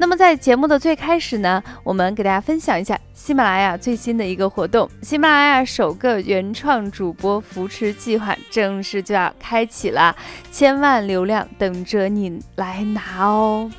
那么在节目的最开始呢，我们给大家分享一下喜马拉雅最新的一个活动：喜马拉雅首个原创主播扶持计划正式就要开启了，千万流量等着你来拿哦！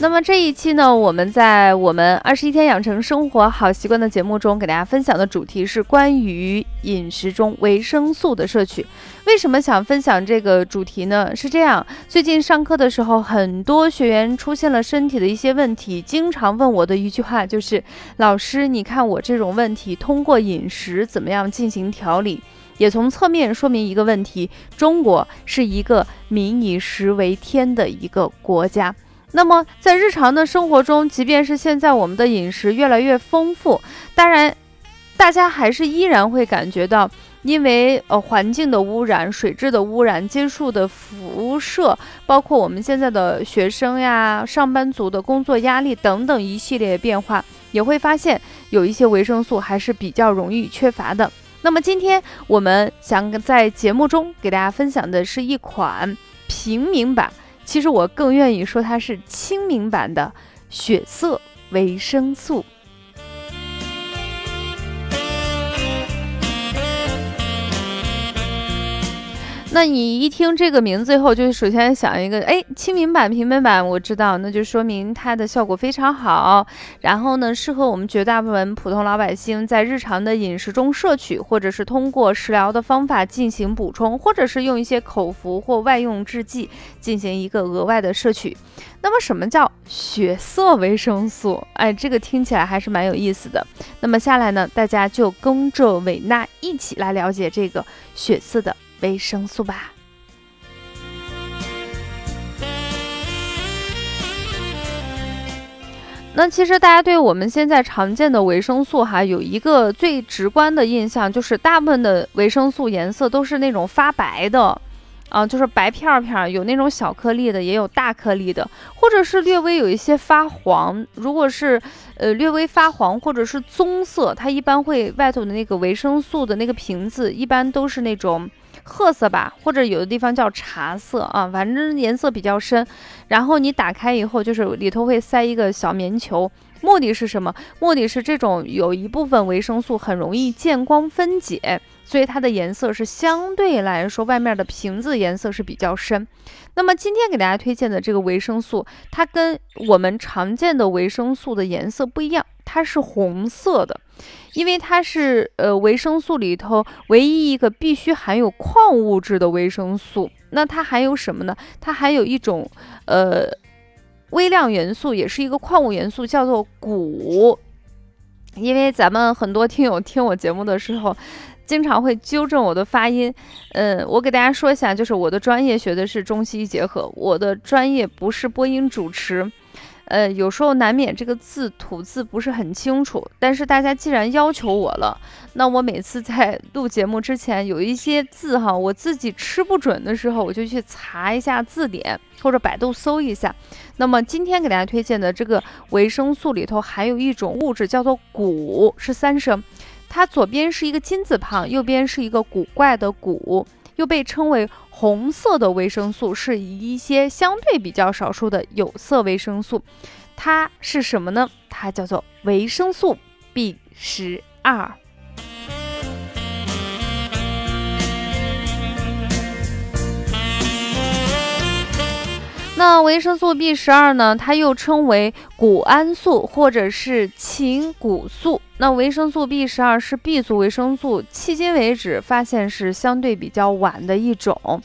那么这一期呢，我们在我们二十一天养成生活好习惯的节目中，给大家分享的主题是关于饮食中维生素的摄取。为什么想分享这个主题呢？是这样，最近上课的时候，很多学员出现了身体的一些问题，经常问我的一句话就是：“老师，你看我这种问题，通过饮食怎么样进行调理？”也从侧面说明一个问题：中国是一个民以食为天的一个国家。那么，在日常的生活中，即便是现在我们的饮食越来越丰富，当然，大家还是依然会感觉到，因为呃环境的污染、水质的污染、接触的辐射，包括我们现在的学生呀、上班族的工作压力等等一系列变化，也会发现有一些维生素还是比较容易缺乏的。那么，今天我们想在节目中给大家分享的是一款平民版。其实我更愿意说它是亲民版的血色维生素。那你一听这个名字以后，就首先想一个，哎，亲民版、平民版，我知道，那就说明它的效果非常好。然后呢，适合我们绝大部分普通老百姓在日常的饮食中摄取，或者是通过食疗的方法进行补充，或者是用一些口服或外用制剂进行一个额外的摄取。那么，什么叫血色维生素？哎，这个听起来还是蛮有意思的。那么下来呢，大家就跟着伟娜一起来了解这个血色的。维生素吧。那其实大家对我们现在常见的维生素哈，有一个最直观的印象，就是大部分的维生素颜色都是那种发白的。啊，就是白片片，有那种小颗粒的，也有大颗粒的，或者是略微有一些发黄。如果是呃略微发黄或者是棕色，它一般会外头的那个维生素的那个瓶子一般都是那种褐色吧，或者有的地方叫茶色啊，反正颜色比较深。然后你打开以后，就是里头会塞一个小棉球。目的是什么？目的是这种有一部分维生素很容易见光分解，所以它的颜色是相对来说外面的瓶子颜色是比较深。那么今天给大家推荐的这个维生素，它跟我们常见的维生素的颜色不一样，它是红色的，因为它是呃维生素里头唯一一个必须含有矿物质的维生素。那它含有什么呢？它含有一种呃。微量元素也是一个矿物元素，叫做钴。因为咱们很多听友听我节目的时候，经常会纠正我的发音。嗯，我给大家说一下，就是我的专业学的是中西医结合，我的专业不是播音主持。呃，有时候难免这个字吐字不是很清楚，但是大家既然要求我了，那我每次在录节目之前有一些字哈，我自己吃不准的时候，我就去查一下字典或者百度搜一下。那么今天给大家推荐的这个维生素里头含有一种物质叫做钴，是三声，它左边是一个金字旁，右边是一个古怪的古。又被称为红色的维生素，是一些相对比较少数的有色维生素。它是什么呢？它叫做维生素 B 十二。那维生素 B 十二呢？它又称为谷氨素或者是禽谷素。那维生素 B 十二是 B 族维生素，迄今为止发现是相对比较晚的一种。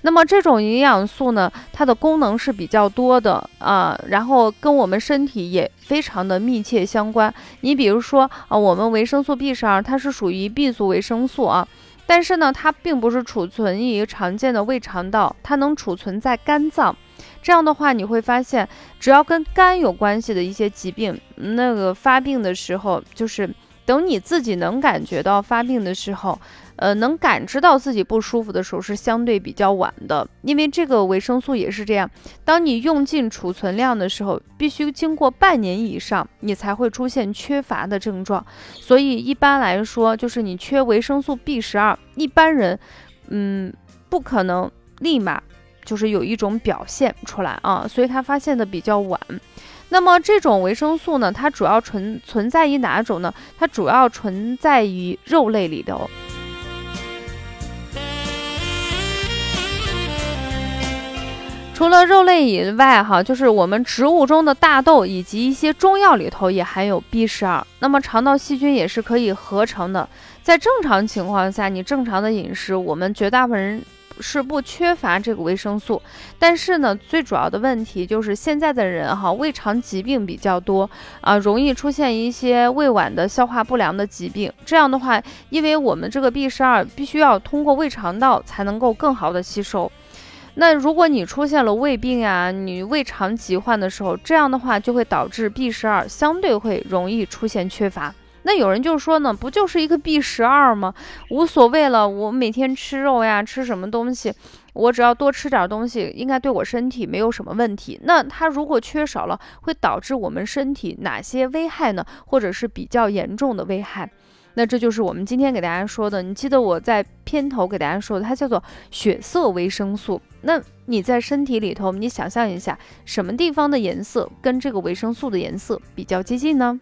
那么这种营养素呢，它的功能是比较多的啊，然后跟我们身体也非常的密切相关。你比如说啊，我们维生素 B 十二它是属于 B 族维生素啊，但是呢，它并不是储存于常见的胃肠道，它能储存在肝脏。这样的话，你会发现，只要跟肝有关系的一些疾病，那个发病的时候，就是等你自己能感觉到发病的时候。呃，能感知到自己不舒服的时候是相对比较晚的，因为这个维生素也是这样。当你用尽储存量的时候，必须经过半年以上，你才会出现缺乏的症状。所以一般来说，就是你缺维生素 B 十二，一般人，嗯，不可能立马就是有一种表现出来啊，所以它发现的比较晚。那么这种维生素呢，它主要存存在于哪种呢？它主要存在于肉类里头。除了肉类以外，哈，就是我们植物中的大豆以及一些中药里头也含有 B 十二。那么肠道细菌也是可以合成的。在正常情况下，你正常的饮食，我们绝大部分人是不缺乏这个维生素。但是呢，最主要的问题就是现在的人哈，胃肠疾病比较多啊，容易出现一些胃脘的消化不良的疾病。这样的话，因为我们这个 B 十二必须要通过胃肠道才能够更好的吸收。那如果你出现了胃病啊，你胃肠疾患的时候，这样的话就会导致 B 十二相对会容易出现缺乏。那有人就说呢，不就是一个 B 十二吗？无所谓了，我每天吃肉呀，吃什么东西，我只要多吃点东西，应该对我身体没有什么问题。那它如果缺少了，会导致我们身体哪些危害呢？或者是比较严重的危害？那这就是我们今天给大家说的。你记得我在片头给大家说的，它叫做血色维生素。那你在身体里头，你想象一下，什么地方的颜色跟这个维生素的颜色比较接近呢？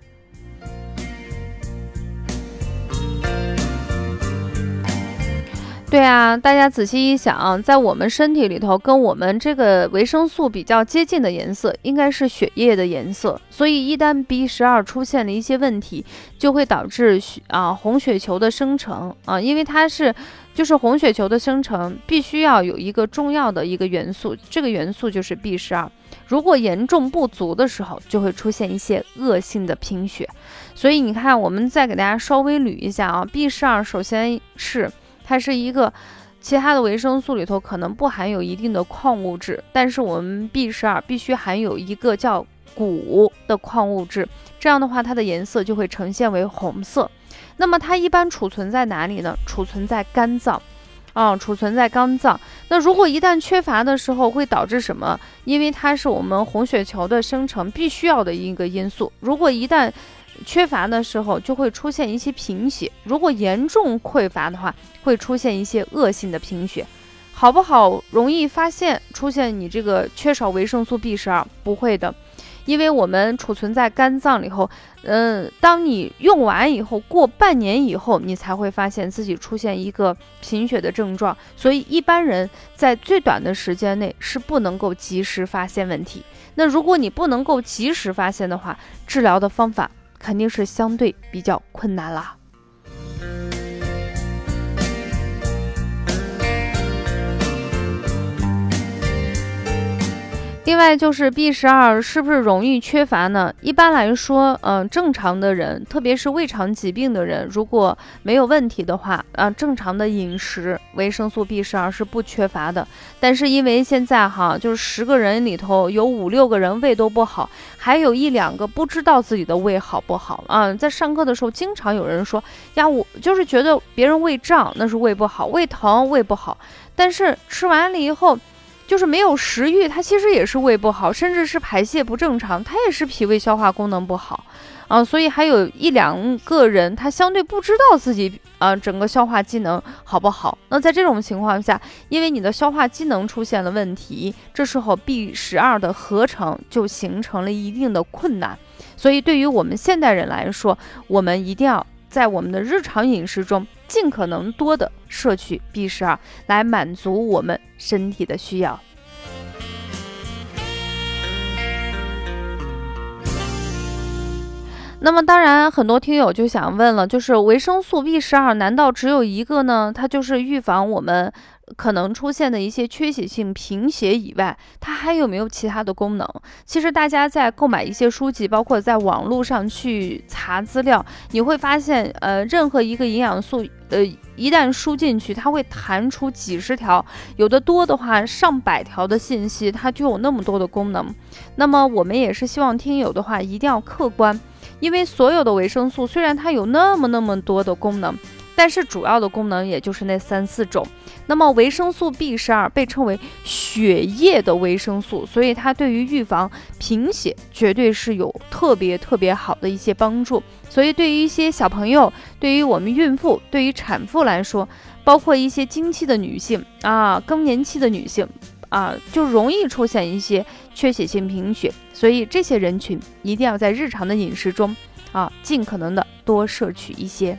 对啊，大家仔细一想，在我们身体里头，跟我们这个维生素比较接近的颜色，应该是血液的颜色。所以一旦 B 十二出现了一些问题，就会导致血啊红血球的生成啊，因为它是就是红血球的生成必须要有一个重要的一个元素，这个元素就是 B 十二。如果严重不足的时候，就会出现一些恶性的贫血。所以你看，我们再给大家稍微捋一下啊，B 十二首先是。它是一个，其他的维生素里头可能不含有一定的矿物质，但是我们 B 十二必须含有一个叫钴的矿物质，这样的话它的颜色就会呈现为红色。那么它一般储存在哪里呢？储存在肝脏，啊，储存在肝脏。那如果一旦缺乏的时候，会导致什么？因为它是我们红血球的生成必须要的一个因素。如果一旦缺乏的时候就会出现一些贫血，如果严重匮乏的话，会出现一些恶性的贫血，好不好？容易发现出现你这个缺少维生素 B 十二，不会的，因为我们储存在肝脏里后，嗯，当你用完以后，过半年以后，你才会发现自己出现一个贫血的症状，所以一般人在最短的时间内是不能够及时发现问题。那如果你不能够及时发现的话，治疗的方法。肯定是相对比较困难啦。另外就是 B 十二是不是容易缺乏呢？一般来说，嗯，正常的人，特别是胃肠疾病的人，如果没有问题的话，啊，正常的饮食，维生素 B 十二是不缺乏的。但是因为现在哈，就是十个人里头有五六个人胃都不好，还有一两个不知道自己的胃好不好啊。在上课的时候，经常有人说呀，我就是觉得别人胃胀，那是胃不好；胃疼，胃不好。但是吃完了以后。就是没有食欲，它其实也是胃不好，甚至是排泄不正常，它也是脾胃消化功能不好啊。所以还有一两个人，他相对不知道自己啊整个消化机能好不好。那在这种情况下，因为你的消化机能出现了问题，这时候 B 十二的合成就形成了一定的困难。所以对于我们现代人来说，我们一定要在我们的日常饮食中。尽可能多的摄取 B 十二，来满足我们身体的需要。那么，当然，很多听友就想问了，就是维生素 B 十二难道只有一个呢？它就是预防我们可能出现的一些缺血性贫血以外，它还有没有其他的功能？其实大家在购买一些书籍，包括在网络上去查资料，你会发现，呃，任何一个营养素，呃，一旦输进去，它会弹出几十条，有的多的话上百条的信息，它就有那么多的功能。那么我们也是希望听友的话一定要客观，因为所有的维生素虽然它有那么那么多的功能。但是主要的功能也就是那三四种。那么维生素 B 十二被称为血液的维生素，所以它对于预防贫血绝对是有特别特别好的一些帮助。所以对于一些小朋友，对于我们孕妇，对于产妇来说，包括一些经期的女性啊，更年期的女性啊，就容易出现一些缺血性贫血。所以这些人群一定要在日常的饮食中啊，尽可能的多摄取一些。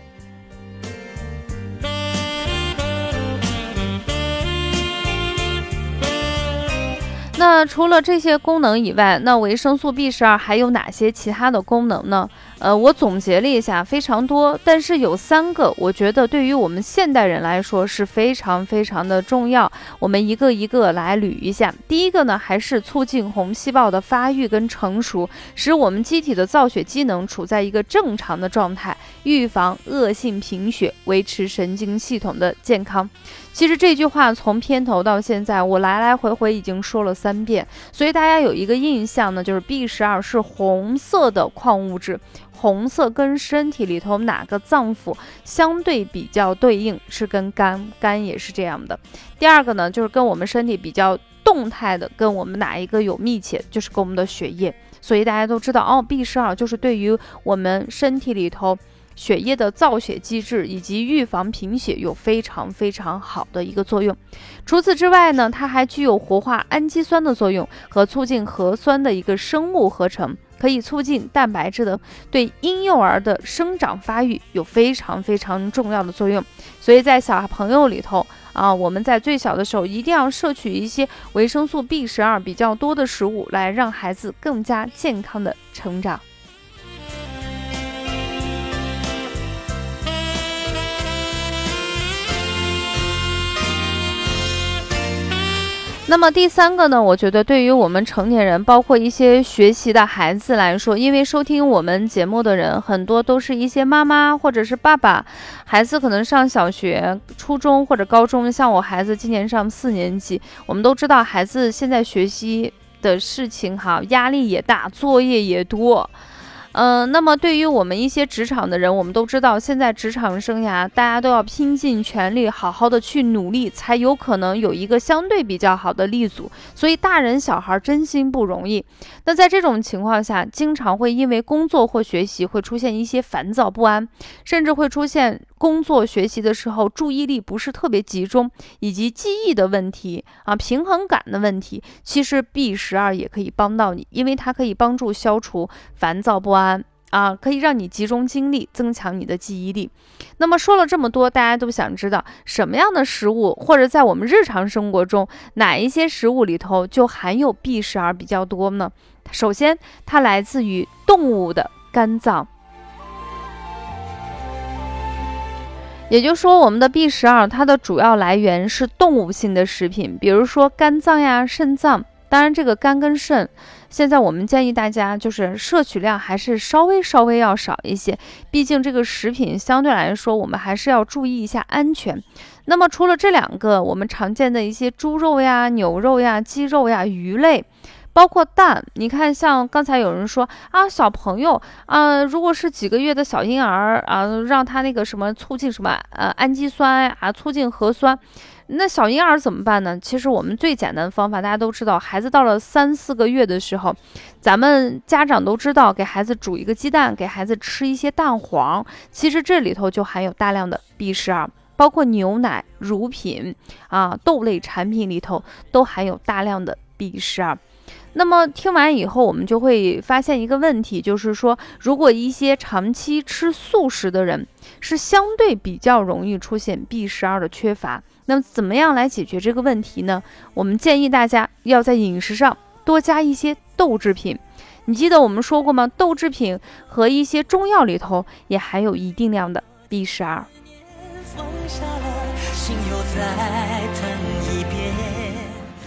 那除了这些功能以外，那维生素 B 十二还有哪些其他的功能呢？呃，我总结了一下，非常多，但是有三个，我觉得对于我们现代人来说是非常非常的重要。我们一个一个来捋一下。第一个呢，还是促进红细胞的发育跟成熟，使我们机体的造血机能处在一个正常的状态，预防恶性贫血，维持神经系统的健康。其实这句话从片头到现在，我来来回回已经说了三遍，所以大家有一个印象呢，就是 B 十二是红色的矿物质。红色跟身体里头哪个脏腑相对比较对应？是跟肝，肝也是这样的。第二个呢，就是跟我们身体比较动态的，跟我们哪一个有密切，就是跟我们的血液。所以大家都知道哦，B 十二就是对于我们身体里头。血液的造血机制以及预防贫血有非常非常好的一个作用。除此之外呢，它还具有活化氨基酸的作用和促进核酸的一个生物合成，可以促进蛋白质的对婴幼儿的生长发育有非常非常重要的作用。所以在小朋友里头啊，我们在最小的时候一定要摄取一些维生素 B 十二比较多的食物，来让孩子更加健康的成长。那么第三个呢？我觉得对于我们成年人，包括一些学习的孩子来说，因为收听我们节目的人很多都是一些妈妈或者是爸爸，孩子可能上小学、初中或者高中。像我孩子今年上四年级，我们都知道孩子现在学习的事情哈，压力也大，作业也多。嗯，那么对于我们一些职场的人，我们都知道，现在职场生涯大家都要拼尽全力，好好的去努力，才有可能有一个相对比较好的立足。所以大人小孩真心不容易。那在这种情况下，经常会因为工作或学习会出现一些烦躁不安，甚至会出现。工作学习的时候，注意力不是特别集中，以及记忆的问题啊，平衡感的问题，其实 B 十二也可以帮到你，因为它可以帮助消除烦躁不安啊，可以让你集中精力，增强你的记忆力。那么说了这么多，大家都想知道什么样的食物，或者在我们日常生活中哪一些食物里头就含有 B 十二比较多呢？首先，它来自于动物的肝脏。也就是说，我们的 B 十二它的主要来源是动物性的食品，比如说肝脏呀、肾脏。当然，这个肝跟肾，现在我们建议大家就是摄取量还是稍微稍微要少一些，毕竟这个食品相对来说，我们还是要注意一下安全。那么，除了这两个我们常见的一些猪肉呀、牛肉呀、鸡肉呀、鱼类。包括蛋，你看，像刚才有人说啊，小朋友啊，如果是几个月的小婴儿啊，让他那个什么促进什么呃氨基酸啊，促进核酸，那小婴儿怎么办呢？其实我们最简单的方法，大家都知道，孩子到了三四个月的时候，咱们家长都知道，给孩子煮一个鸡蛋，给孩子吃一些蛋黄，其实这里头就含有大量的 B 十二，包括牛奶、乳品啊、豆类产品里头都含有大量的 B 十二。那么听完以后，我们就会发现一个问题，就是说，如果一些长期吃素食的人，是相对比较容易出现 B 十二的缺乏。那么，怎么样来解决这个问题呢？我们建议大家要在饮食上多加一些豆制品。你记得我们说过吗？豆制品和一些中药里头也含有一定量的 B 十二。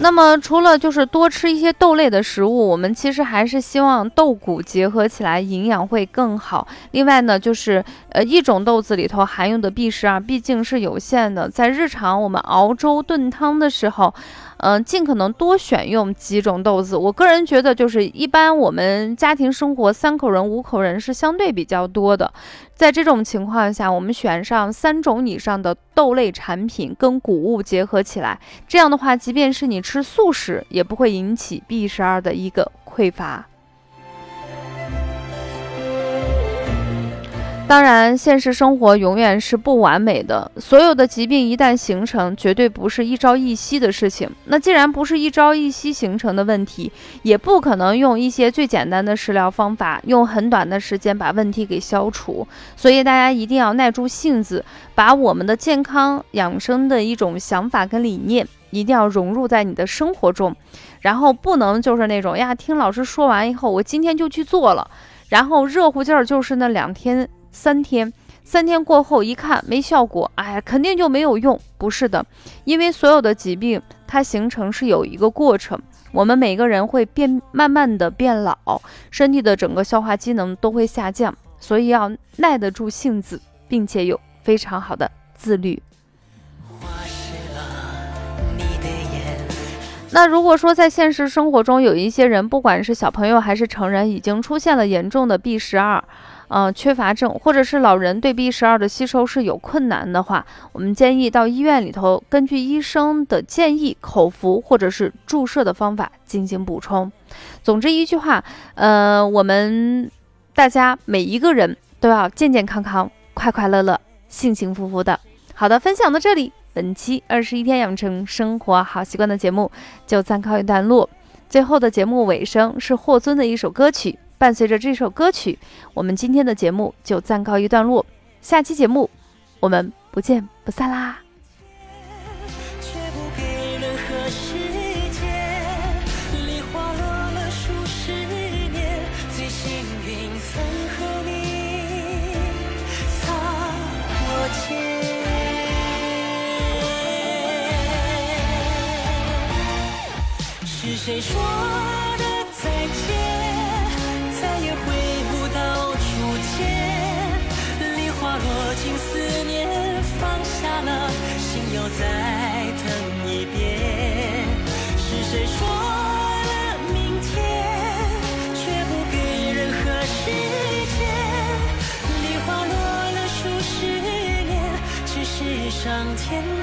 那么除了就是多吃一些豆类的食物，我们其实还是希望豆谷结合起来，营养会更好。另外呢，就是呃一种豆子里头含有的 B 十二毕竟是有限的，在日常我们熬粥炖汤的时候。嗯，尽可能多选用几种豆子。我个人觉得，就是一般我们家庭生活三口人、五口人是相对比较多的，在这种情况下，我们选上三种以上的豆类产品跟谷物结合起来，这样的话，即便是你吃素食，也不会引起 B 十二的一个匮乏。当然，现实生活永远是不完美的。所有的疾病一旦形成，绝对不是一朝一夕的事情。那既然不是一朝一夕形成的问题，也不可能用一些最简单的食疗方法，用很短的时间把问题给消除。所以大家一定要耐住性子，把我们的健康养生的一种想法跟理念，一定要融入在你的生活中。然后不能就是那种呀，听老师说完以后，我今天就去做了，然后热乎劲儿就是那两天。三天，三天过后一看没效果，哎，肯定就没有用。不是的，因为所有的疾病它形成是有一个过程，我们每个人会变，慢慢的变老，身体的整个消化机能都会下降，所以要耐得住性子，并且有非常好的自律。那如果说在现实生活中有一些人，不管是小朋友还是成人，已经出现了严重的 B 十二。呃，缺乏症，或者是老人对 B 十二的吸收是有困难的话，我们建议到医院里头，根据医生的建议，口服或者是注射的方法进行补充。总之一句话，呃，我们大家每一个人都要健健康康、快快乐乐、幸幸福福的。好的，分享到这里，本期二十一天养成生活好习惯的节目就暂告一段落。最后的节目尾声是霍尊的一首歌曲。伴随着这首歌曲，我们今天的节目就暂告一段落。下期节目，我们不见不散啦！是谁说？can